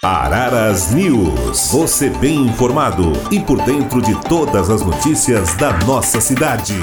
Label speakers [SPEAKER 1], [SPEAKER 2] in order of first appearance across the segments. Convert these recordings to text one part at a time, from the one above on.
[SPEAKER 1] Araras News. Você bem informado e por dentro de todas as notícias da nossa cidade.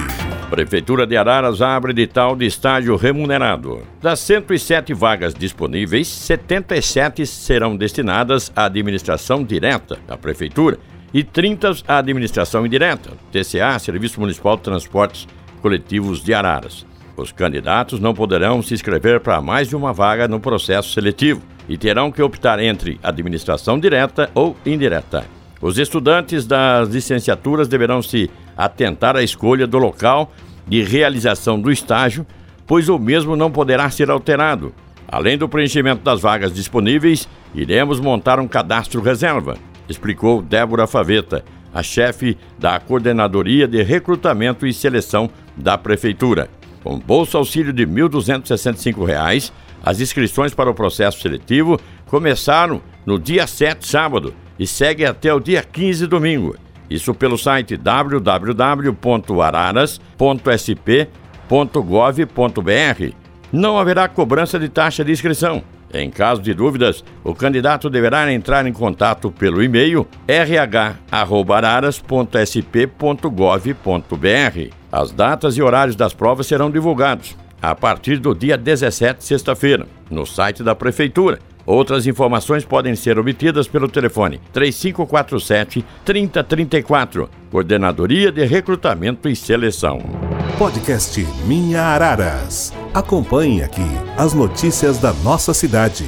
[SPEAKER 2] Prefeitura de Araras abre edital de estágio remunerado. Das 107 vagas disponíveis, 77 serão destinadas à administração direta da Prefeitura e 30 à administração indireta, TCA, Serviço Municipal de Transportes Coletivos de Araras. Os candidatos não poderão se inscrever para mais de uma vaga no processo seletivo e terão que optar entre administração direta ou indireta. Os estudantes das licenciaturas deverão se atentar à escolha do local de realização do estágio, pois o mesmo não poderá ser alterado. Além do preenchimento das vagas disponíveis, iremos montar um cadastro reserva, explicou Débora Faveta, a chefe da Coordenadoria de Recrutamento e Seleção da Prefeitura. Com bolsa auxílio de R$ 1.265, as inscrições para o processo seletivo começaram no dia 7, sábado, e seguem até o dia 15, domingo. Isso pelo site www.araras.sp.gov.br. Não haverá cobrança de taxa de inscrição. Em caso de dúvidas, o candidato deverá entrar em contato pelo e-mail rh@araras.sp.gov.br. As datas e horários das provas serão divulgados a partir do dia 17, sexta-feira, no site da prefeitura. Outras informações podem ser obtidas pelo telefone 3547 3034, Coordenadoria de Recrutamento e Seleção.
[SPEAKER 1] Podcast Minha Araras. Acompanhe aqui as notícias da nossa cidade.